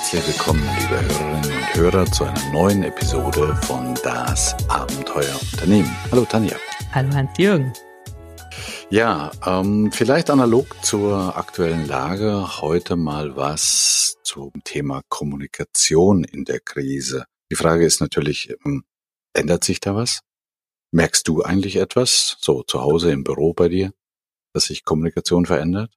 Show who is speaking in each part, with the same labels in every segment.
Speaker 1: Herzlich willkommen, liebe Hörerinnen und Hörer, zu einer neuen Episode von Das Abenteuer Unternehmen. Hallo Tanja.
Speaker 2: Hallo Hans-Jürgen.
Speaker 1: Ja, ähm, vielleicht analog zur aktuellen Lage heute mal was zum Thema Kommunikation in der Krise. Die Frage ist natürlich, ähm, ändert sich da was? Merkst du eigentlich etwas, so zu Hause im Büro bei dir, dass sich Kommunikation verändert?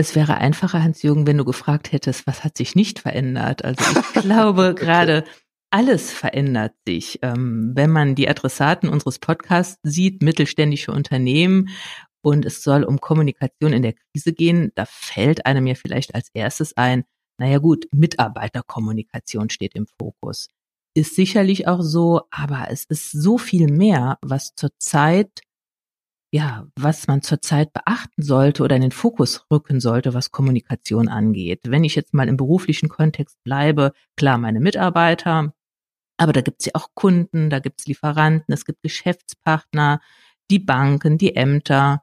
Speaker 2: Es wäre einfacher, Hans-Jürgen, wenn du gefragt hättest, was hat sich nicht verändert. Also ich glaube okay. gerade, alles verändert sich. Ähm, wenn man die Adressaten unseres Podcasts sieht, mittelständische Unternehmen, und es soll um Kommunikation in der Krise gehen, da fällt einem ja vielleicht als erstes ein, naja gut, Mitarbeiterkommunikation steht im Fokus. Ist sicherlich auch so, aber es ist so viel mehr, was zurzeit ja, was man zurzeit beachten sollte oder in den Fokus rücken sollte, was Kommunikation angeht. Wenn ich jetzt mal im beruflichen Kontext bleibe, klar, meine Mitarbeiter, aber da gibt's ja auch Kunden, da gibt's Lieferanten, es gibt Geschäftspartner, die Banken, die Ämter.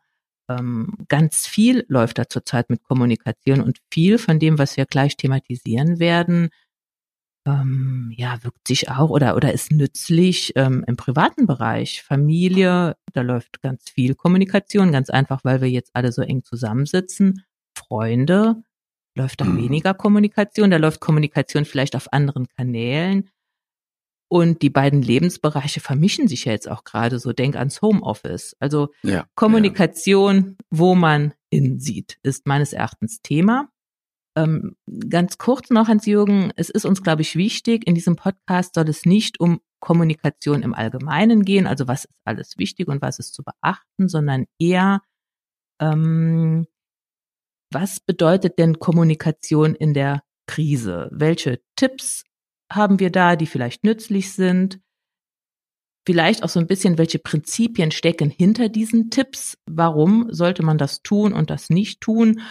Speaker 2: Ähm, ganz viel läuft da zurzeit mit Kommunikation und viel von dem, was wir gleich thematisieren werden, ähm, ja, wirkt sich auch oder, oder ist nützlich ähm, im privaten Bereich. Familie, da läuft ganz viel Kommunikation, ganz einfach, weil wir jetzt alle so eng zusammensitzen. Freunde, läuft da mhm. weniger Kommunikation, da läuft Kommunikation vielleicht auf anderen Kanälen. Und die beiden Lebensbereiche vermischen sich ja jetzt auch gerade so. Denk ans Homeoffice. Also ja, Kommunikation, ja. wo man hinsieht, ist meines Erachtens Thema. Ähm, ganz kurz noch, Hans-Jürgen, es ist uns, glaube ich, wichtig, in diesem Podcast soll es nicht um Kommunikation im Allgemeinen gehen, also was ist alles wichtig und was ist zu beachten, sondern eher, ähm, was bedeutet denn Kommunikation in der Krise? Welche Tipps haben wir da, die vielleicht nützlich sind? Vielleicht auch so ein bisschen, welche Prinzipien stecken hinter diesen Tipps? Warum sollte man das tun und das nicht tun?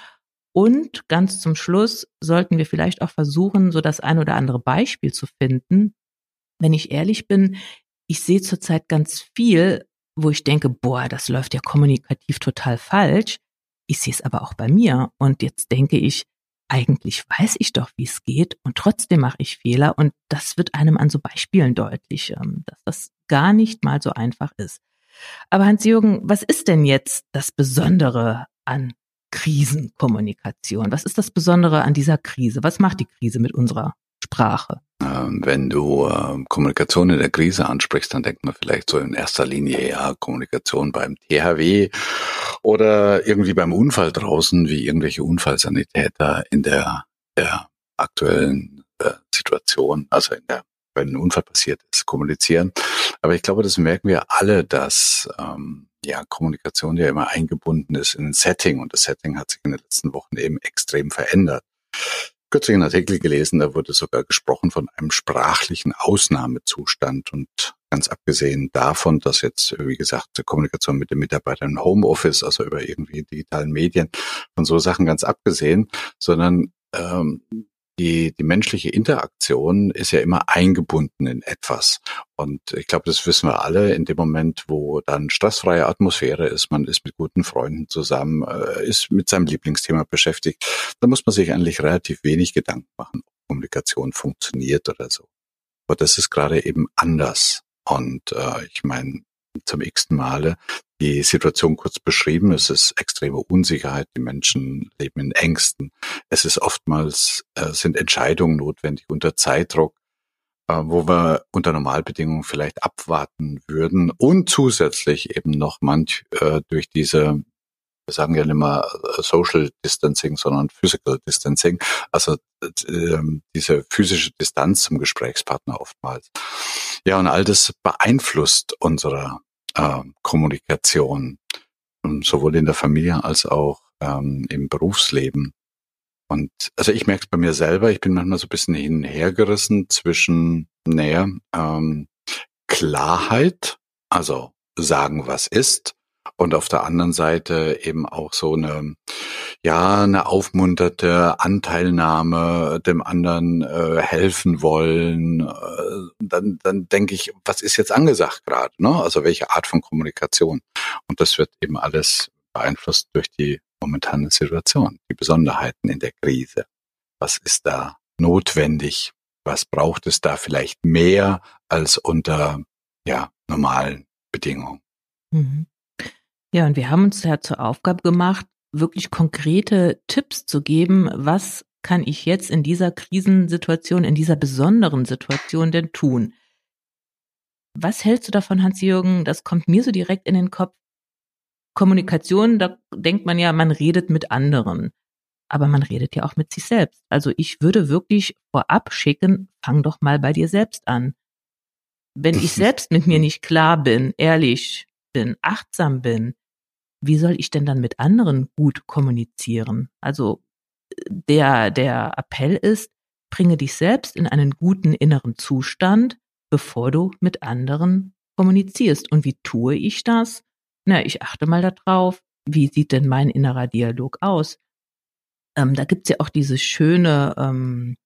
Speaker 2: Und ganz zum Schluss sollten wir vielleicht auch versuchen, so das ein oder andere Beispiel zu finden. Wenn ich ehrlich bin, ich sehe zurzeit ganz viel, wo ich denke, boah, das läuft ja kommunikativ total falsch. Ich sehe es aber auch bei mir. Und jetzt denke ich, eigentlich weiß ich doch, wie es geht und trotzdem mache ich Fehler und das wird einem an so Beispielen deutlich, ähm, dass das gar nicht mal so einfach ist. Aber Hans-Jürgen, was ist denn jetzt das Besondere an Krisenkommunikation? Was ist das Besondere an dieser Krise? Was macht die Krise mit unserer Sprache?
Speaker 1: Ähm, wenn du äh, Kommunikation in der Krise ansprichst, dann denkt man vielleicht so in erster Linie ja Kommunikation beim THW oder irgendwie beim Unfall draußen, wie irgendwelche Unfallsanitäter in der, der aktuellen äh, Situation, also in der, wenn ein Unfall passiert ist, kommunizieren. Aber ich glaube, das merken wir alle, dass ähm, ja, Kommunikation ja immer eingebunden ist in ein Setting und das Setting hat sich in den letzten Wochen eben extrem verändert. Kürzlich einen Artikel gelesen, da wurde sogar gesprochen von einem sprachlichen Ausnahmezustand und ganz abgesehen davon, dass jetzt, wie gesagt, Kommunikation mit den Mitarbeitern im Homeoffice, also über irgendwie digitalen Medien, von so Sachen ganz abgesehen, sondern ähm, die, die menschliche Interaktion ist ja immer eingebunden in etwas. Und ich glaube, das wissen wir alle in dem Moment, wo dann stressfreie Atmosphäre ist, man ist mit guten Freunden zusammen, äh, ist mit seinem Lieblingsthema beschäftigt, da muss man sich eigentlich relativ wenig Gedanken machen, ob Kommunikation funktioniert oder so. Aber das ist gerade eben anders. Und äh, ich meine, zum x-ten Male die Situation kurz beschrieben. Es ist extreme Unsicherheit. Die Menschen leben in Ängsten. Es ist oftmals, äh, sind Entscheidungen notwendig unter Zeitdruck, äh, wo wir unter Normalbedingungen vielleicht abwarten würden und zusätzlich eben noch manch äh, durch diese wir sagen ja nicht mehr äh, Social Distancing, sondern Physical Distancing, also äh, diese physische Distanz zum Gesprächspartner oftmals. Ja, und all das beeinflusst unsere äh, Kommunikation, sowohl in der Familie als auch ähm, im Berufsleben. Und also ich merke es bei mir selber, ich bin manchmal so ein bisschen hin und her gerissen zwischen, naja, ähm, Klarheit, also sagen, was ist, und auf der anderen Seite eben auch so eine, ja, eine aufmunterte Anteilnahme, dem anderen äh, helfen wollen. Äh, dann, dann denke ich, was ist jetzt angesagt gerade? Ne? Also welche Art von Kommunikation? Und das wird eben alles beeinflusst durch die momentane Situation, die Besonderheiten in der Krise. Was ist da notwendig? Was braucht es da vielleicht mehr als unter ja, normalen Bedingungen?
Speaker 2: Mhm. Ja, und wir haben uns ja zur Aufgabe gemacht, wirklich konkrete Tipps zu geben, was kann ich jetzt in dieser Krisensituation, in dieser besonderen Situation denn tun? Was hältst du davon, Hans-Jürgen? Das kommt mir so direkt in den Kopf. Kommunikation, da denkt man ja, man redet mit anderen. Aber man redet ja auch mit sich selbst. Also ich würde wirklich vorab schicken, fang doch mal bei dir selbst an. Wenn ich selbst mit mir nicht klar bin, ehrlich bin, achtsam bin, wie soll ich denn dann mit anderen gut kommunizieren? Also der, der Appell ist, bringe dich selbst in einen guten inneren Zustand, bevor du mit anderen kommunizierst. Und wie tue ich das? Na, ich achte mal darauf, wie sieht denn mein innerer Dialog aus? Ähm, da gibt's ja auch dieses schöne, ähm,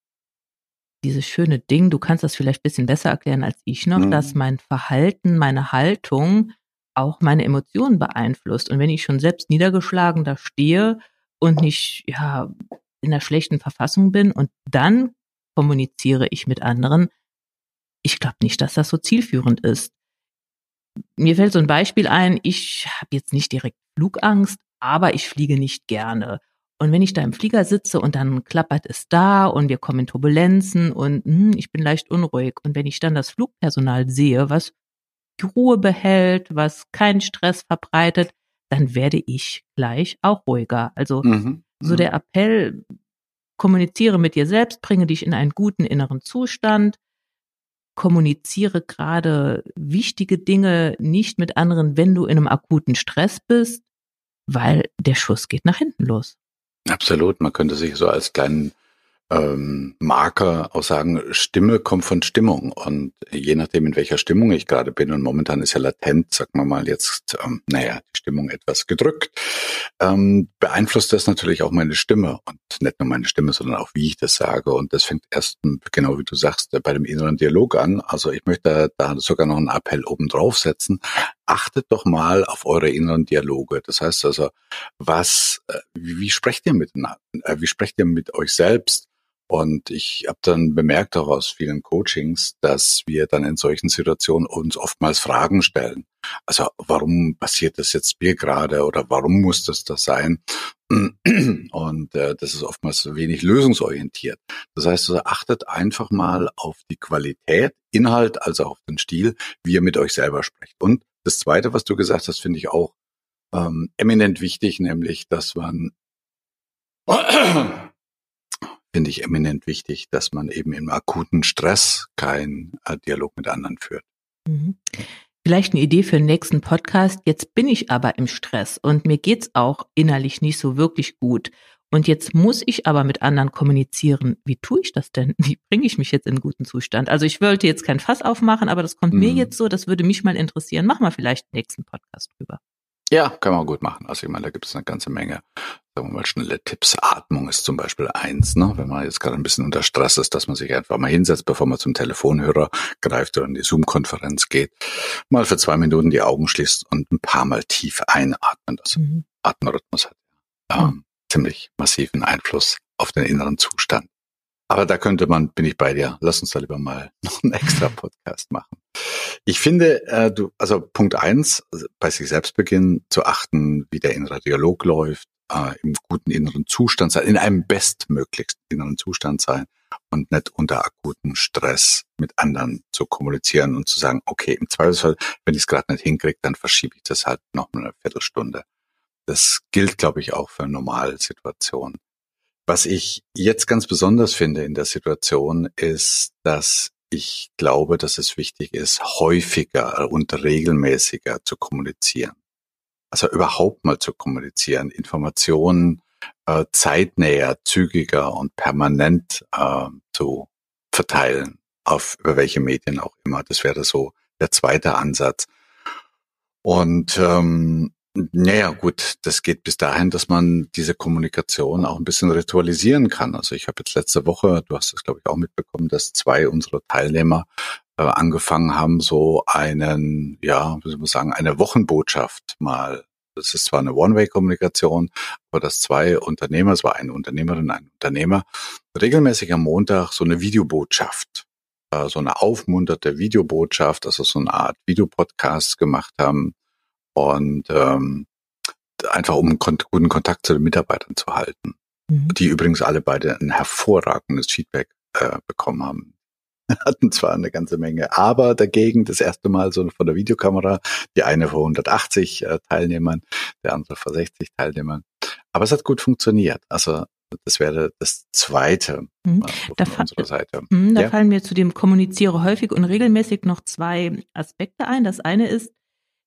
Speaker 2: dieses schöne Ding, du kannst das vielleicht bisschen besser erklären als ich noch, mhm. dass mein Verhalten, meine Haltung auch meine Emotionen beeinflusst. Und wenn ich schon selbst niedergeschlagen da stehe und nicht, ja, in einer schlechten Verfassung bin und dann kommuniziere ich mit anderen, ich glaube nicht, dass das so zielführend ist. Mir fällt so ein Beispiel ein, ich habe jetzt nicht direkt Flugangst, aber ich fliege nicht gerne. Und wenn ich da im Flieger sitze und dann klappert es da und wir kommen in Turbulenzen und hm, ich bin leicht unruhig. Und wenn ich dann das Flugpersonal sehe, was die Ruhe behält, was keinen Stress verbreitet, dann werde ich gleich auch ruhiger. Also mhm. so der Appell, kommuniziere mit dir selbst, bringe dich in einen guten inneren Zustand, kommuniziere gerade wichtige Dinge nicht mit anderen, wenn du in einem akuten Stress bist, weil der Schuss geht nach hinten los.
Speaker 1: Absolut. Man könnte sich so als kleinen ähm, Marker auch sagen, Stimme kommt von Stimmung. Und je nachdem, in welcher Stimmung ich gerade bin, und momentan ist ja latent, sagen wir mal jetzt, ähm, naja, die Stimmung etwas gedrückt, ähm, beeinflusst das natürlich auch meine Stimme. Und nicht nur meine Stimme, sondern auch, wie ich das sage. Und das fängt erst, genau wie du sagst, bei dem inneren Dialog an. Also ich möchte da sogar noch einen Appell oben drauf setzen. Achtet doch mal auf eure inneren Dialoge. Das heißt also, was, äh, wie, wie sprecht ihr miteinander? Äh, wie sprecht ihr mit euch selbst? Und ich habe dann bemerkt auch aus vielen Coachings, dass wir dann in solchen Situationen uns oftmals Fragen stellen. Also warum passiert das jetzt mir gerade oder warum muss das das sein? Und äh, das ist oftmals wenig lösungsorientiert. Das heißt, also achtet einfach mal auf die Qualität, Inhalt, also auf den Stil, wie ihr mit euch selber sprecht. Und das Zweite, was du gesagt hast, finde ich auch ähm, eminent wichtig, nämlich, dass man finde ich eminent wichtig, dass man eben im akuten Stress keinen äh, Dialog mit anderen führt.
Speaker 2: Mhm. Vielleicht eine Idee für den nächsten Podcast. Jetzt bin ich aber im Stress und mir geht's auch innerlich nicht so wirklich gut. Und jetzt muss ich aber mit anderen kommunizieren. Wie tue ich das denn? Wie bringe ich mich jetzt in guten Zustand? Also ich wollte jetzt kein Fass aufmachen, aber das kommt mhm. mir jetzt so, das würde mich mal interessieren. Mach mal vielleicht den nächsten Podcast drüber.
Speaker 1: Ja, kann man gut machen. Also ich meine, da gibt es eine ganze Menge, sagen wir mal, schnelle Tipps. Atmung ist zum Beispiel eins, ne? wenn man jetzt gerade ein bisschen unter Stress ist, dass man sich einfach mal hinsetzt, bevor man zum Telefonhörer greift oder in die Zoom-Konferenz geht, mal für zwei Minuten die Augen schließt und ein paar Mal tief einatmen. Das mhm. Atemrhythmus hat ähm, mhm. ziemlich massiven Einfluss auf den inneren Zustand. Aber da könnte man, bin ich bei dir, lass uns da lieber mal noch einen extra Podcast machen. Ich finde, äh, du, also Punkt eins, bei sich selbst beginnen zu achten, wie der innere Dialog läuft, äh, im guten inneren Zustand sein, in einem bestmöglichsten inneren Zustand sein und nicht unter akutem Stress mit anderen zu kommunizieren und zu sagen, okay, im Zweifelsfall, wenn ich es gerade nicht hinkriege, dann verschiebe ich das halt noch eine Viertelstunde. Das gilt, glaube ich, auch für Normalsituationen. Was ich jetzt ganz besonders finde in der Situation ist, dass ich glaube, dass es wichtig ist, häufiger und regelmäßiger zu kommunizieren. Also überhaupt mal zu kommunizieren, Informationen äh, zeitnäher, zügiger und permanent äh, zu verteilen, auf über welche Medien auch immer. Das wäre so der zweite Ansatz. Und ähm, naja, gut, das geht bis dahin, dass man diese Kommunikation auch ein bisschen ritualisieren kann. Also ich habe jetzt letzte Woche, du hast das glaube ich auch mitbekommen, dass zwei unserer Teilnehmer äh, angefangen haben, so einen, ja, wie soll man sagen, eine Wochenbotschaft mal es ist zwar eine One-Way-Kommunikation, aber dass zwei Unternehmer, es war eine Unternehmerin, ein Unternehmer, regelmäßig am Montag so eine Videobotschaft, äh, so eine aufmunterte Videobotschaft, also so eine Art Videopodcast gemacht haben und ähm, einfach um guten Kontakt zu den Mitarbeitern zu halten, mhm. die übrigens alle beide ein hervorragendes Feedback äh, bekommen haben. hatten zwar eine ganze Menge, aber dagegen das erste Mal so von der Videokamera, die eine vor 180 äh, Teilnehmern, der andere vor 60 Teilnehmern. Aber es hat gut funktioniert. Also das wäre das Zweite
Speaker 2: mhm. äh, von unserer Seite. Mhm, da ja? fallen mir zu dem Kommuniziere häufig und regelmäßig noch zwei Aspekte ein. Das eine ist,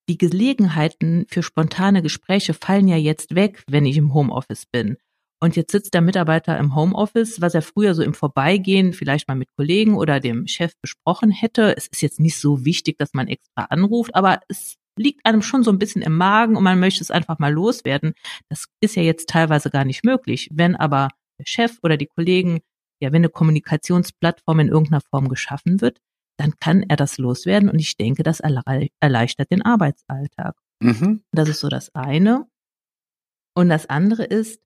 Speaker 2: die Gelegenheiten für spontane Gespräche fallen ja jetzt weg, wenn ich im Homeoffice bin. Und jetzt sitzt der Mitarbeiter im Homeoffice, was er früher so im Vorbeigehen vielleicht mal mit Kollegen oder dem Chef besprochen hätte. Es ist jetzt nicht so wichtig, dass man extra anruft, aber es liegt einem schon so ein bisschen im Magen und man möchte es einfach mal loswerden. Das ist ja jetzt teilweise gar nicht möglich. Wenn aber der Chef oder die Kollegen, ja, wenn eine Kommunikationsplattform in irgendeiner Form geschaffen wird, dann kann er das loswerden und ich denke, das erleichtert den Arbeitsalltag. Mhm. Das ist so das eine. Und das andere ist,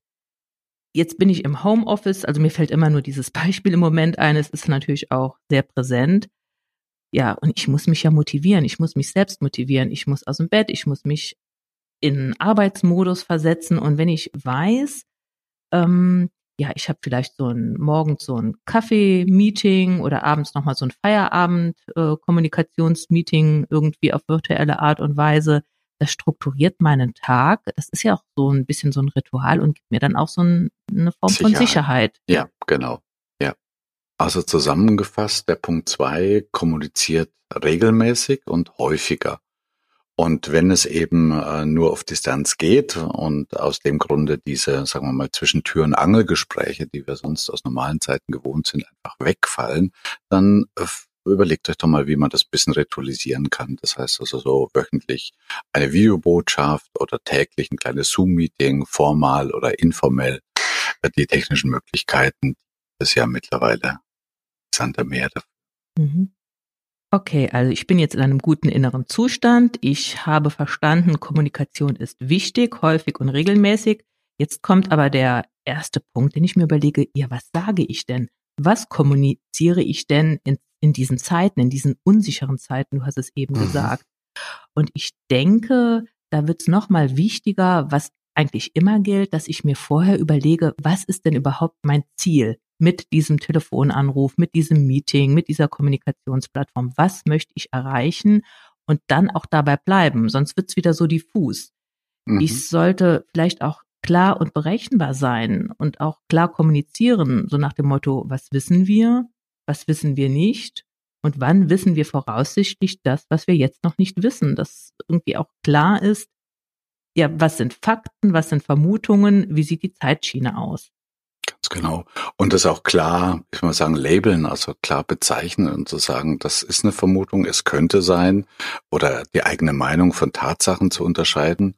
Speaker 2: Jetzt bin ich im Homeoffice, also mir fällt immer nur dieses Beispiel im Moment ein, es ist natürlich auch sehr präsent. Ja, und ich muss mich ja motivieren, ich muss mich selbst motivieren, ich muss aus dem Bett, ich muss mich in Arbeitsmodus versetzen und wenn ich weiß, ähm, ja, ich habe vielleicht so ein morgens so ein Kaffee-Meeting oder abends nochmal so ein Feierabend-Kommunikationsmeeting äh, irgendwie auf virtuelle Art und Weise, das strukturiert meinen Tag. Das ist ja auch so ein bisschen so ein Ritual und gibt mir dann auch so ein, eine Form Sicherheit. von Sicherheit.
Speaker 1: Ja, genau. Ja. Also zusammengefasst, der Punkt zwei kommuniziert regelmäßig und häufiger. Und wenn es eben äh, nur auf Distanz geht und aus dem Grunde diese, sagen wir mal, zwischen Tür- und Angelgespräche, die wir sonst aus normalen Zeiten gewohnt sind, einfach wegfallen, dann äh, überlegt euch doch mal, wie man das bisschen ritualisieren kann. Das heißt also so wöchentlich eine Videobotschaft oder täglich ein kleines Zoom-Meeting, formal oder informell. Die technischen Möglichkeiten ist ja mittlerweile Sand am Meer
Speaker 2: Mhm. Okay, also ich bin jetzt in einem guten inneren Zustand. Ich habe verstanden, Kommunikation ist wichtig, häufig und regelmäßig. Jetzt kommt aber der erste Punkt, den ich mir überlege, ja, was sage ich denn? Was kommuniziere ich denn in in diesen Zeiten, in diesen unsicheren Zeiten, du hast es eben mhm. gesagt. Und ich denke, da wird es nochmal wichtiger, was eigentlich immer gilt, dass ich mir vorher überlege, was ist denn überhaupt mein Ziel mit diesem Telefonanruf, mit diesem Meeting, mit dieser Kommunikationsplattform? Was möchte ich erreichen? Und dann auch dabei bleiben, sonst wird es wieder so diffus. Mhm. Ich sollte vielleicht auch klar und berechenbar sein und auch klar kommunizieren, so nach dem Motto, was wissen wir, was wissen wir nicht und wann wissen wir voraussichtlich das, was wir jetzt noch nicht wissen, dass irgendwie auch klar ist, ja, was sind Fakten, was sind Vermutungen, wie sieht die Zeitschiene aus?
Speaker 1: Genau. Und das auch klar, ich mal sagen, labeln, also klar bezeichnen und zu sagen, das ist eine Vermutung, es könnte sein, oder die eigene Meinung von Tatsachen zu unterscheiden.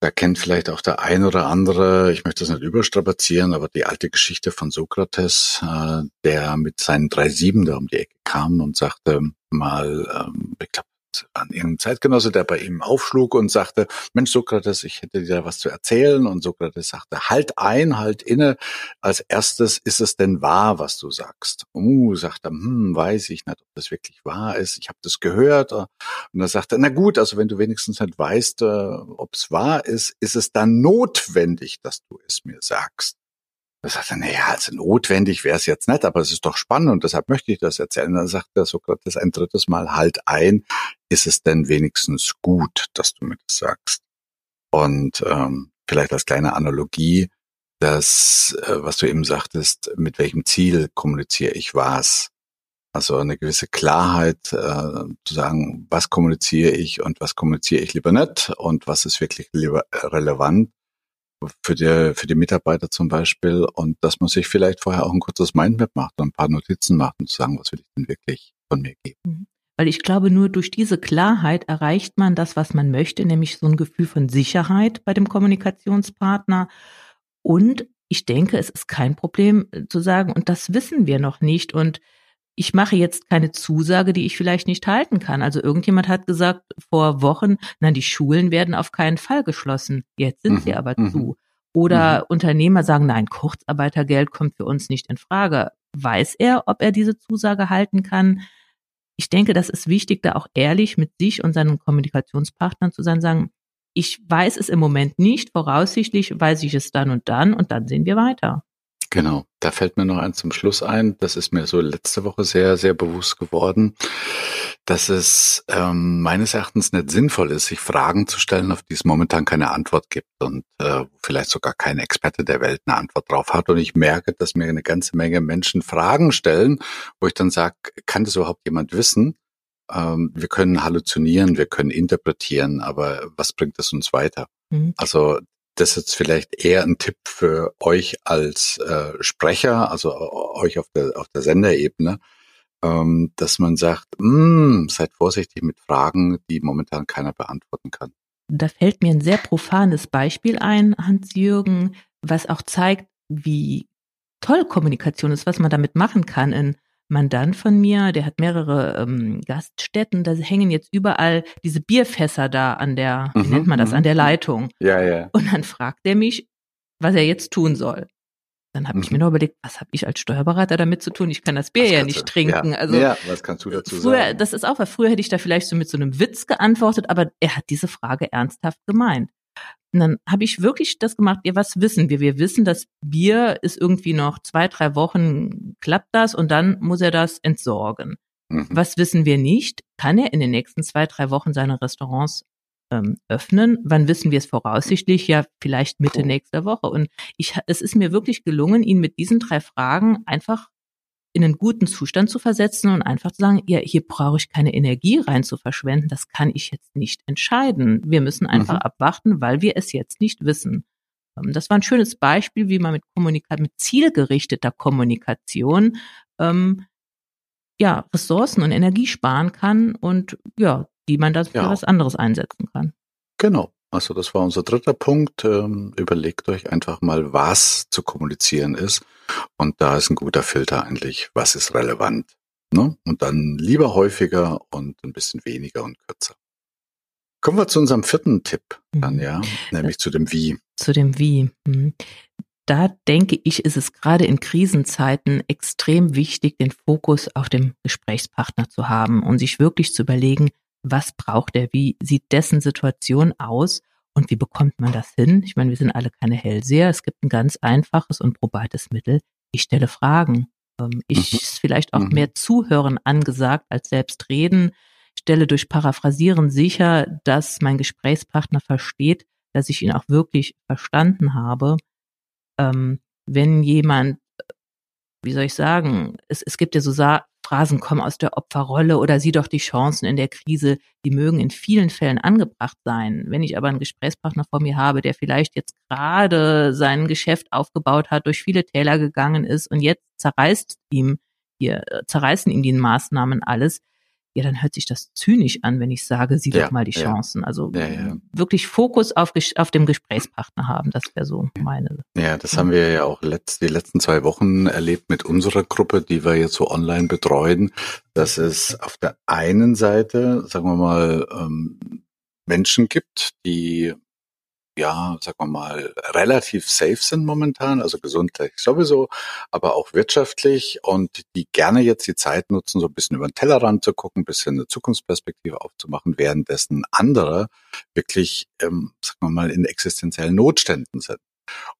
Speaker 1: Da kennt vielleicht auch der ein oder andere, ich möchte das nicht überstrapazieren, aber die alte Geschichte von Sokrates, äh, der mit seinen drei Sieben da um die Ecke kam und sagte mal, ähm, ich glaube, an irgendeinem Zeitgenosse, der bei ihm aufschlug und sagte, Mensch, Sokrates, ich hätte dir was zu erzählen. Und Sokrates sagte, halt ein, halt inne. Als erstes, ist es denn wahr, was du sagst? Uh, sagt er, hm, weiß ich nicht, ob das wirklich wahr ist. Ich habe das gehört. Und er sagte, na gut, also wenn du wenigstens nicht weißt, äh, ob es wahr ist, ist es dann notwendig, dass du es mir sagst. Da sagt er, naja, also notwendig wäre es jetzt nicht, aber es ist doch spannend und deshalb möchte ich das erzählen. Dann sagt der Sokrates ein drittes Mal halt ein, ist es denn wenigstens gut, dass du mir das sagst? Und ähm, vielleicht als kleine Analogie, das, äh, was du eben sagtest, mit welchem Ziel kommuniziere ich was? Also eine gewisse Klarheit äh, zu sagen, was kommuniziere ich und was kommuniziere ich lieber nicht und was ist wirklich relevant für die, für die Mitarbeiter zum Beispiel und dass man sich vielleicht vorher auch ein kurzes Mindmap macht und ein paar Notizen macht und zu sagen, was will ich denn wirklich von mir geben. Mhm.
Speaker 2: Weil ich glaube, nur durch diese Klarheit erreicht man das, was man möchte, nämlich so ein Gefühl von Sicherheit bei dem Kommunikationspartner. Und ich denke, es ist kein Problem äh, zu sagen, und das wissen wir noch nicht. Und ich mache jetzt keine Zusage, die ich vielleicht nicht halten kann. Also irgendjemand hat gesagt vor Wochen, na, die Schulen werden auf keinen Fall geschlossen. Jetzt sind mhm. sie aber mhm. zu. Oder mhm. Unternehmer sagen, nein, Kurzarbeitergeld kommt für uns nicht in Frage. Weiß er, ob er diese Zusage halten kann? Ich denke, das ist wichtig, da auch ehrlich mit sich und seinen Kommunikationspartnern zu sein, sagen, ich weiß es im Moment nicht, voraussichtlich weiß ich es dann und dann und dann sehen wir weiter.
Speaker 1: Genau, da fällt mir noch eins zum Schluss ein. Das ist mir so letzte Woche sehr, sehr bewusst geworden, dass es ähm, meines Erachtens nicht sinnvoll ist, sich Fragen zu stellen, auf die es momentan keine Antwort gibt und äh, vielleicht sogar kein Experte der Welt eine Antwort drauf hat. Und ich merke, dass mir eine ganze Menge Menschen Fragen stellen, wo ich dann sage, kann das überhaupt jemand wissen? Ähm, wir können halluzinieren, wir können interpretieren, aber was bringt es uns weiter? Mhm. Also das ist vielleicht eher ein Tipp für euch als äh, Sprecher, also euch auf der, auf der Senderebene, ähm, dass man sagt, mm, seid vorsichtig mit Fragen, die momentan keiner beantworten kann.
Speaker 2: Da fällt mir ein sehr profanes Beispiel ein, Hans-Jürgen, was auch zeigt, wie toll Kommunikation ist, was man damit machen kann in Mandant von mir, der hat mehrere ähm, Gaststätten, da hängen jetzt überall diese Bierfässer da an der, wie mhm, nennt man das, an der mhm. Leitung.
Speaker 1: Ja, ja.
Speaker 2: Und dann fragt er mich, was er jetzt tun soll. Dann habe mhm. ich mir nur überlegt, was habe ich als Steuerberater damit zu tun? Ich kann das Bier was ja nicht trinken.
Speaker 1: Ja.
Speaker 2: Also
Speaker 1: ja, was kannst du dazu
Speaker 2: früher,
Speaker 1: sagen?
Speaker 2: Das ist auch, weil früher hätte ich da vielleicht so mit so einem Witz geantwortet, aber er hat diese Frage ernsthaft gemeint. Und dann habe ich wirklich das gemacht, ja, was wissen wir? Wir wissen, das Bier ist irgendwie noch zwei, drei Wochen, klappt das und dann muss er das entsorgen. Mhm. Was wissen wir nicht? Kann er in den nächsten zwei, drei Wochen seine Restaurants ähm, öffnen? Wann wissen wir es voraussichtlich? Ja, vielleicht Mitte cool. nächster Woche. Und ich, es ist mir wirklich gelungen, ihn mit diesen drei Fragen einfach in einen guten Zustand zu versetzen und einfach zu sagen, ja, hier brauche ich keine Energie rein zu verschwenden, das kann ich jetzt nicht entscheiden. Wir müssen einfach mhm. abwarten, weil wir es jetzt nicht wissen. Ähm, das war ein schönes Beispiel, wie man mit Kommunikation, mit zielgerichteter Kommunikation ähm, ja, Ressourcen und Energie sparen kann und ja, die man dafür ja. was anderes einsetzen kann.
Speaker 1: Genau. Also das war unser dritter Punkt. Ähm, überlegt euch einfach mal, was zu kommunizieren ist. Und da ist ein guter Filter eigentlich, was ist relevant. Ne? Und dann lieber häufiger und ein bisschen weniger und kürzer. Kommen wir zu unserem vierten Tipp dann, mhm. ja, nämlich zu dem Wie.
Speaker 2: Zu dem Wie. Mhm. Da denke ich, ist es gerade in Krisenzeiten extrem wichtig, den Fokus auf dem Gesprächspartner zu haben und sich wirklich zu überlegen, was braucht er, wie sieht dessen Situation aus und wie bekommt man das hin? Ich meine, wir sind alle keine Hellseher. Es gibt ein ganz einfaches und probates Mittel. Ich stelle Fragen. Ähm, ich mhm. ist vielleicht auch mhm. mehr Zuhören angesagt als selbst reden. Ich stelle durch Paraphrasieren sicher, dass mein Gesprächspartner versteht, dass ich ihn auch wirklich verstanden habe. Ähm, wenn jemand, wie soll ich sagen, es, es gibt ja so Phrasen kommen aus der Opferrolle oder sieh doch die Chancen in der Krise, die mögen in vielen Fällen angebracht sein. Wenn ich aber einen Gesprächspartner vor mir habe, der vielleicht jetzt gerade sein Geschäft aufgebaut hat, durch viele Täler gegangen ist und jetzt zerreißt ihm hier, zerreißen ihm die Maßnahmen alles, ja, dann hört sich das zynisch an, wenn ich sage, sieh ja, doch mal die Chancen. Also wirklich Fokus auf, auf dem Gesprächspartner haben, das wäre so meine.
Speaker 1: Ja, das haben wir ja auch letzt, die letzten zwei Wochen erlebt mit unserer Gruppe, die wir jetzt so online betreuen, dass es auf der einen Seite, sagen wir mal, ähm, Menschen gibt, die ja, sagen wir mal, relativ safe sind momentan, also gesundheitlich sowieso, aber auch wirtschaftlich und die gerne jetzt die Zeit nutzen, so ein bisschen über den Tellerrand zu gucken, ein bisschen eine Zukunftsperspektive aufzumachen, währenddessen andere wirklich, ähm, sagen wir mal, in existenziellen Notständen sind.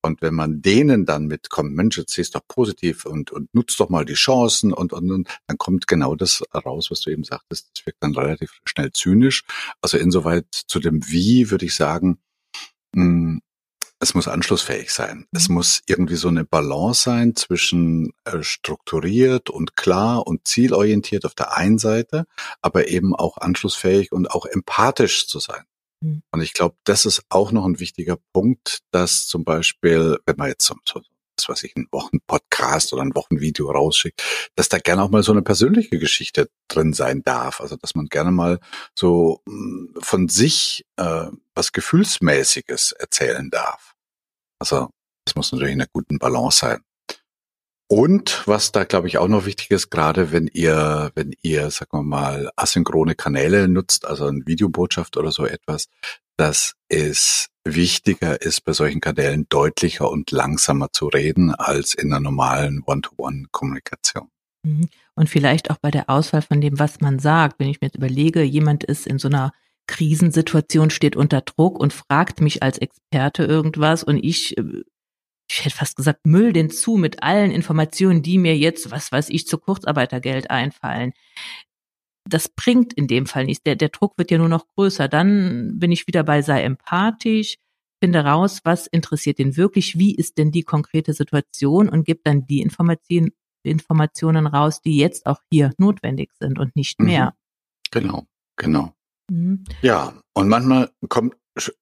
Speaker 1: Und wenn man denen dann mitkommt, Mensch, jetzt siehst doch positiv und, und nutzt doch mal die Chancen und, und, und, dann kommt genau das raus, was du eben sagtest. Das wirkt dann relativ schnell zynisch. Also insoweit zu dem Wie würde ich sagen, hm, es muss anschlussfähig sein. Es mhm. muss irgendwie so eine Balance sein zwischen äh, strukturiert und klar und zielorientiert auf der einen Seite, aber eben auch anschlussfähig und auch empathisch zu sein. Mhm. Und ich glaube, das ist auch noch ein wichtiger Punkt, dass zum Beispiel, wenn man jetzt so, so was weiß ich, ein Wochenpodcast oder ein Wochenvideo rausschickt, dass da gerne auch mal so eine persönliche Geschichte drin sein darf. Also dass man gerne mal so hm, von sich äh, was Gefühlsmäßiges erzählen darf. Also das muss natürlich in einer guten Balance sein. und was da, glaube ich, auch noch wichtig ist, gerade wenn ihr, wenn ihr, sagen wir mal, asynchrone Kanäle nutzt, also eine Videobotschaft oder so etwas, dass es wichtiger ist, bei solchen Kanälen deutlicher und langsamer zu reden als in einer normalen One-to-One-Kommunikation.
Speaker 2: Mhm. Und vielleicht auch bei der Auswahl von dem, was man sagt. Wenn ich mir jetzt überlege, jemand ist in so einer Krisensituation, steht unter Druck und fragt mich als Experte irgendwas und ich äh, ich hätte fast gesagt, Müll den zu mit allen Informationen, die mir jetzt, was weiß ich, zu Kurzarbeitergeld einfallen. Das bringt in dem Fall nichts. Der, der Druck wird ja nur noch größer. Dann bin ich wieder bei sei empathisch, finde raus, was interessiert den wirklich, wie ist denn die konkrete Situation und gebe dann die Informationen, Informationen raus, die jetzt auch hier notwendig sind und nicht mehr. Mhm.
Speaker 1: Genau, genau. Mhm. Ja, und manchmal kommt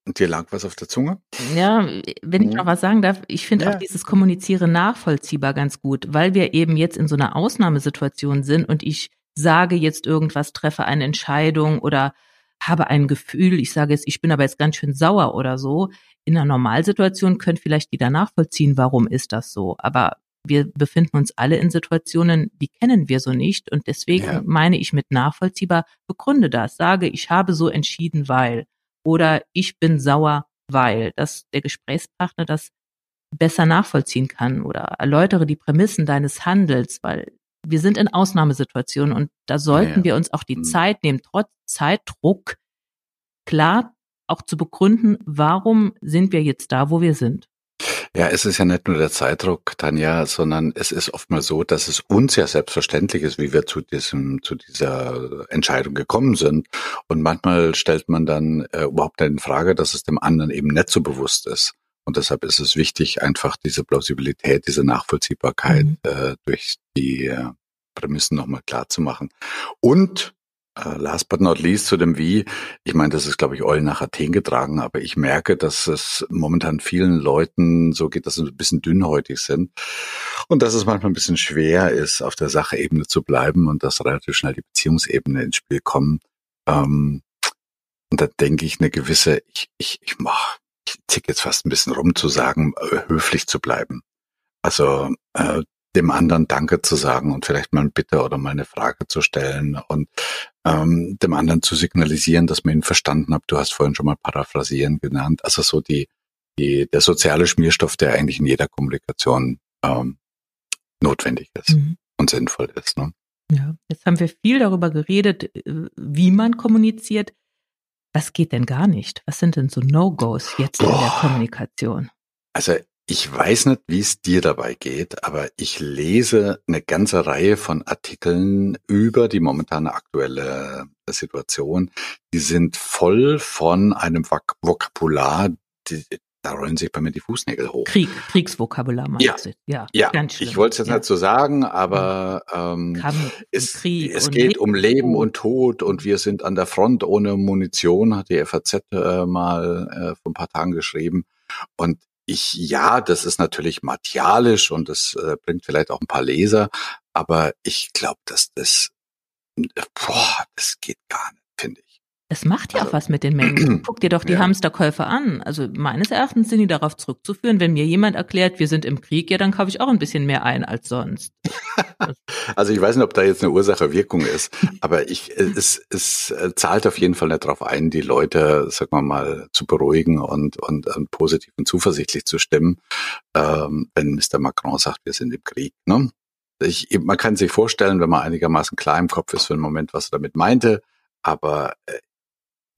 Speaker 1: Dir lag was auf der Zunge?
Speaker 2: Ja, wenn ich noch was sagen darf, ich finde ja. auch dieses Kommunizieren nachvollziehbar ganz gut, weil wir eben jetzt in so einer Ausnahmesituation sind und ich sage jetzt irgendwas, treffe eine Entscheidung oder habe ein Gefühl, ich sage jetzt, ich bin aber jetzt ganz schön sauer oder so. In einer Normalsituation können vielleicht jeder nachvollziehen, warum ist das so. Aber wir befinden uns alle in Situationen, die kennen wir so nicht. Und deswegen ja. meine ich mit nachvollziehbar, begründe das, sage, ich habe so entschieden, weil oder ich bin sauer, weil, dass der Gesprächspartner das besser nachvollziehen kann oder erläutere die Prämissen deines Handels, weil wir sind in Ausnahmesituationen und da sollten ja, ja. wir uns auch die mhm. Zeit nehmen, trotz Zeitdruck klar auch zu begründen, warum sind wir jetzt da, wo wir sind.
Speaker 1: Ja, es ist ja nicht nur der Zeitdruck, Tanja, sondern es ist oftmals so, dass es uns ja selbstverständlich ist, wie wir zu diesem, zu dieser Entscheidung gekommen sind. Und manchmal stellt man dann äh, überhaupt in Frage, dass es dem anderen eben nicht so bewusst ist. Und deshalb ist es wichtig, einfach diese Plausibilität, diese Nachvollziehbarkeit mhm. äh, durch die äh, Prämissen nochmal klar zu machen. Und Uh, last but not least zu dem Wie. Ich meine, das ist, glaube ich, Eulen nach Athen getragen, aber ich merke, dass es momentan vielen Leuten so geht, dass sie ein bisschen dünnhäutig sind und dass es manchmal ein bisschen schwer ist, auf der Sachebene zu bleiben und dass relativ schnell die Beziehungsebene ins Spiel kommt. Ähm, und da denke ich, eine gewisse, ich, ich, ich mach, tick jetzt fast ein bisschen rum zu sagen, äh, höflich zu bleiben. Also äh, dem anderen Danke zu sagen und vielleicht mal ein Bitte oder mal eine Frage zu stellen und ähm, dem anderen zu signalisieren, dass man ihn verstanden hat. Du hast vorhin schon mal paraphrasieren genannt. Also so die, die der soziale Schmierstoff, der eigentlich in jeder Kommunikation ähm, notwendig ist mhm. und sinnvoll ist. Ne?
Speaker 2: Ja, jetzt haben wir viel darüber geredet, äh, wie man kommuniziert. Was geht denn gar nicht? Was sind denn so No-Gos jetzt Boah. in der Kommunikation?
Speaker 1: Also ich weiß nicht, wie es dir dabei geht, aber ich lese eine ganze Reihe von Artikeln über die momentane aktuelle Situation. Die sind voll von einem Vokabular, die, da rollen sich bei mir die Fußnägel hoch.
Speaker 2: Krieg, Kriegsvokabular
Speaker 1: meinst ja. du? Ja, ja. Ganz ich wollte es jetzt ja. nicht so sagen, aber ähm, es, es geht Leben um Leben und Tod und wir sind an der Front ohne Munition, hat die FAZ äh, mal äh, vor ein paar Tagen geschrieben. Und ich, ja, das ist natürlich martialisch und das äh, bringt vielleicht auch ein paar Leser, aber ich glaube, dass das, boah, das geht gar nicht, finde ich.
Speaker 2: Es macht ja auch was mit den Menschen. Guck dir doch die ja. Hamsterkäufe an. Also meines Erachtens sind die darauf zurückzuführen, wenn mir jemand erklärt, wir sind im Krieg, ja, dann kaufe ich auch ein bisschen mehr ein als sonst.
Speaker 1: also ich weiß nicht, ob da jetzt eine Ursache-Wirkung ist, aber ich, es, es zahlt auf jeden Fall nicht darauf ein, die Leute, sag mal mal, zu beruhigen und, und, und positiv und zuversichtlich zu stimmen, ähm, wenn Mr. Macron sagt, wir sind im Krieg. Ne? Ich, man kann sich vorstellen, wenn man einigermaßen klar im Kopf ist für einen Moment, was er damit meinte, aber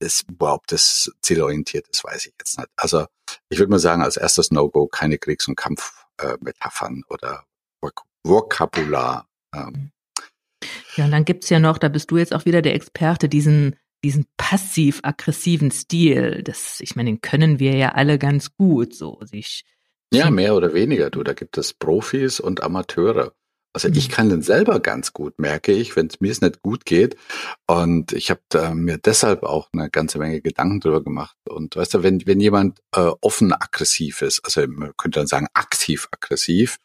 Speaker 1: es überhaupt das zielorientiert ist, weiß ich jetzt nicht. Also ich würde mal sagen, als erstes No-Go keine Kriegs- und Kampfmetaphern äh, oder Vok Vokabular. Ähm.
Speaker 2: Ja, und dann gibt's ja noch, da bist du jetzt auch wieder der Experte, diesen diesen passiv-aggressiven Stil. Das, ich meine, den können wir ja alle ganz gut, so sich.
Speaker 1: Ja, mehr oder weniger, du. Da gibt es Profis und Amateure. Also ich mhm. kann den selber ganz gut, merke ich, wenn es mir es nicht gut geht. Und ich habe äh, mir deshalb auch eine ganze Menge Gedanken drüber gemacht. Und weißt du, wenn, wenn jemand äh, offen aggressiv ist, also man könnte dann sagen aktiv aggressiv,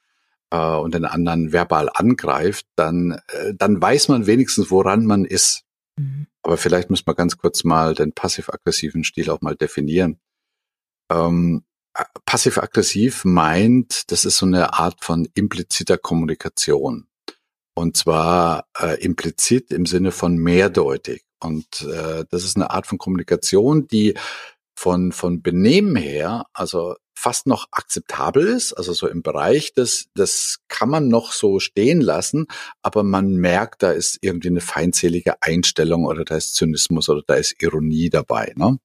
Speaker 1: äh, und den anderen verbal angreift, dann, äh, dann weiß man wenigstens, woran man ist. Mhm. Aber vielleicht muss man ganz kurz mal den passiv-aggressiven Stil auch mal definieren. Ähm, passiv-aggressiv meint, das ist so eine Art von impliziter Kommunikation. Und zwar äh, implizit im Sinne von mehrdeutig. Und äh, das ist eine Art von Kommunikation, die von, von Benehmen her, also fast noch akzeptabel ist, also so im Bereich des, das kann man noch so stehen lassen, aber man merkt, da ist irgendwie eine feindselige Einstellung oder da ist Zynismus oder da ist Ironie dabei. Ne?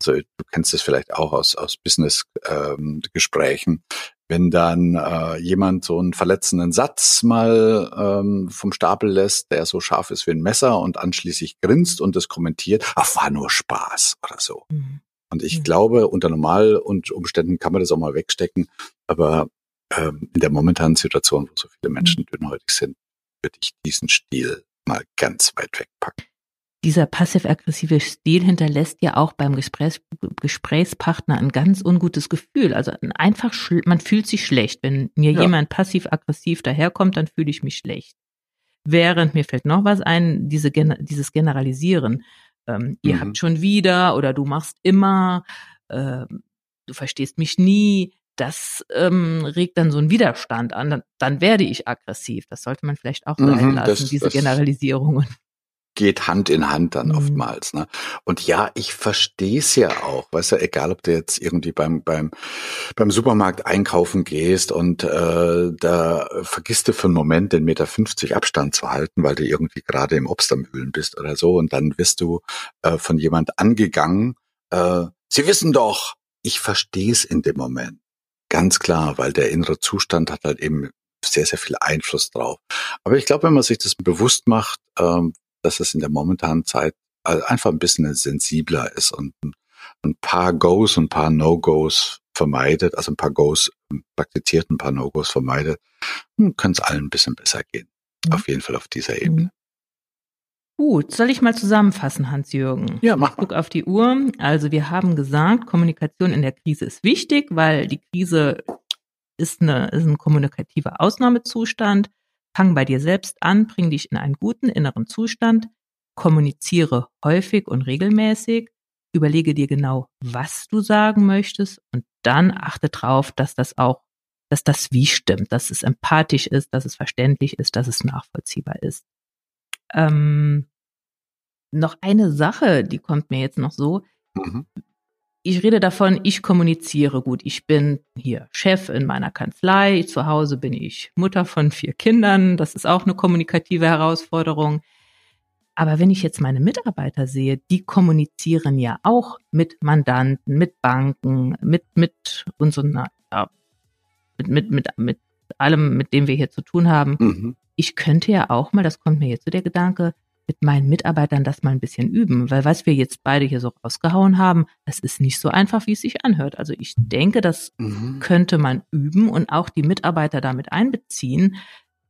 Speaker 1: Also du kennst das vielleicht auch aus, aus Business-Gesprächen. Ähm, wenn dann äh, jemand so einen verletzenden Satz mal ähm, vom Stapel lässt, der so scharf ist wie ein Messer und anschließend grinst und das kommentiert, ach, war nur Spaß oder so. Mhm. Und ich mhm. glaube, unter normal und Umständen kann man das auch mal wegstecken, aber ähm, in der momentanen Situation, wo so viele Menschen mhm. dünnhäutig sind, würde ich diesen Stil mal ganz weit wegpacken
Speaker 2: dieser passiv-aggressive Stil hinterlässt ja auch beim Gesprächs Gesprächspartner ein ganz ungutes Gefühl. Also einfach, man fühlt sich schlecht. Wenn mir ja. jemand passiv-aggressiv daherkommt, dann fühle ich mich schlecht. Während mir fällt noch was ein, diese, dieses Generalisieren. Ähm, ihr mhm. habt schon wieder oder du machst immer, äh, du verstehst mich nie. Das ähm, regt dann so einen Widerstand an. Dann, dann werde ich aggressiv. Das sollte man vielleicht auch sein mhm, lassen, diese das, Generalisierungen
Speaker 1: geht Hand in Hand dann mhm. oftmals. Ne? Und ja, ich verstehe es ja auch. Weißt du, egal ob du jetzt irgendwie beim, beim, beim Supermarkt einkaufen gehst und äh, da vergisst du für einen Moment den Meter 50 Abstand zu halten, weil du irgendwie gerade im Obst am Wühlen bist oder so. Und dann wirst du äh, von jemand angegangen. Äh, Sie wissen doch, ich verstehe es in dem Moment. Ganz klar, weil der innere Zustand hat halt eben sehr, sehr viel Einfluss drauf. Aber ich glaube, wenn man sich das bewusst macht, ähm, dass es in der momentanen Zeit einfach ein bisschen sensibler ist und ein paar Goes und ein paar No-Goes vermeidet, also ein paar Goes praktiziert, ein paar No-Goes vermeidet, hm, kann es allen ein bisschen besser gehen. Mhm. Auf jeden Fall auf dieser mhm. Ebene.
Speaker 2: Gut, soll ich mal zusammenfassen, Hans-Jürgen?
Speaker 1: Ja, mach
Speaker 2: mal. Guck auf die Uhr. Also wir haben gesagt, Kommunikation in der Krise ist wichtig, weil die Krise ist, eine, ist ein kommunikativer Ausnahmezustand. Fang bei dir selbst an, bring dich in einen guten inneren Zustand, kommuniziere häufig und regelmäßig, überlege dir genau, was du sagen möchtest und dann achte drauf, dass das auch, dass das wie stimmt, dass es empathisch ist, dass es verständlich ist, dass es nachvollziehbar ist. Ähm, noch eine Sache, die kommt mir jetzt noch so. Mhm ich rede davon, ich kommuniziere gut. Ich bin hier Chef in meiner Kanzlei. Zu Hause bin ich Mutter von vier Kindern. Das ist auch eine kommunikative Herausforderung. Aber wenn ich jetzt meine Mitarbeiter sehe, die kommunizieren ja auch mit Mandanten, mit Banken, mit, mit unseren, ja, mit, mit, mit, mit allem, mit dem wir hier zu tun haben. Mhm. Ich könnte ja auch mal, das kommt mir jetzt zu der Gedanke, mit meinen Mitarbeitern das mal ein bisschen üben, weil was wir jetzt beide hier so rausgehauen haben, das ist nicht so einfach, wie es sich anhört. Also ich denke, das mhm. könnte man üben und auch die Mitarbeiter damit einbeziehen.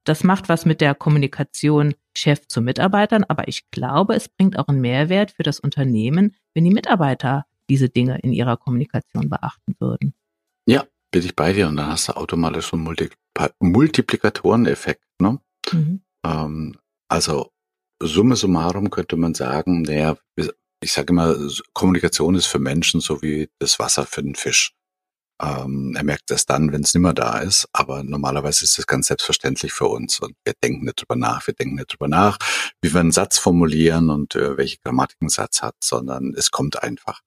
Speaker 2: Das macht was mit der Kommunikation Chef zu Mitarbeitern, aber ich glaube, es bringt auch einen Mehrwert für das Unternehmen, wenn die Mitarbeiter diese Dinge in ihrer Kommunikation beachten würden.
Speaker 1: Ja, bin ich bei dir und dann hast du automatisch so einen Multiplikatoreneffekt. Ne? Mhm. Ähm, also Summe summarum könnte man sagen, naja, ich sage immer, Kommunikation ist für Menschen so wie das Wasser für den Fisch. Ähm, er merkt das dann, wenn es nimmer da ist, aber normalerweise ist es ganz selbstverständlich für uns und wir denken nicht drüber nach, wir denken nicht drüber nach, wie wir einen Satz formulieren und äh, welche Grammatik ein Satz hat, sondern es kommt einfach.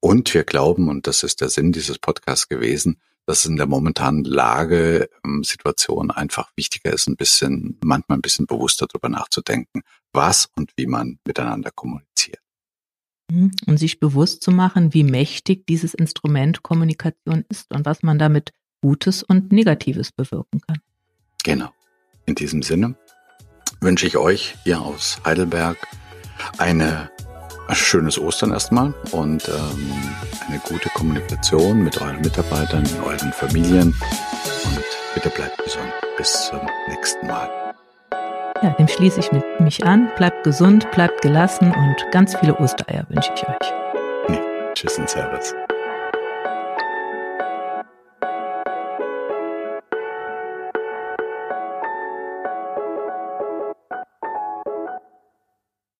Speaker 1: Und wir glauben, und das ist der Sinn dieses Podcasts gewesen, dass in der momentanen Lage, ähm, Situation einfach wichtiger ist, ein bisschen, manchmal ein bisschen bewusster darüber nachzudenken, was und wie man miteinander kommuniziert.
Speaker 2: Mhm. Und sich bewusst zu machen, wie mächtig dieses Instrument Kommunikation ist und was man damit Gutes und Negatives bewirken kann.
Speaker 1: Genau. In diesem Sinne wünsche ich euch hier aus Heidelberg eine schönes Ostern erstmal und ähm, eine gute Kommunikation mit euren Mitarbeitern, euren Familien und bitte bleibt gesund. Bis zum nächsten Mal.
Speaker 2: Ja, dem schließe ich mich an. Bleibt gesund, bleibt gelassen und ganz viele Ostereier wünsche ich euch.
Speaker 1: Ja, tschüss und Servus.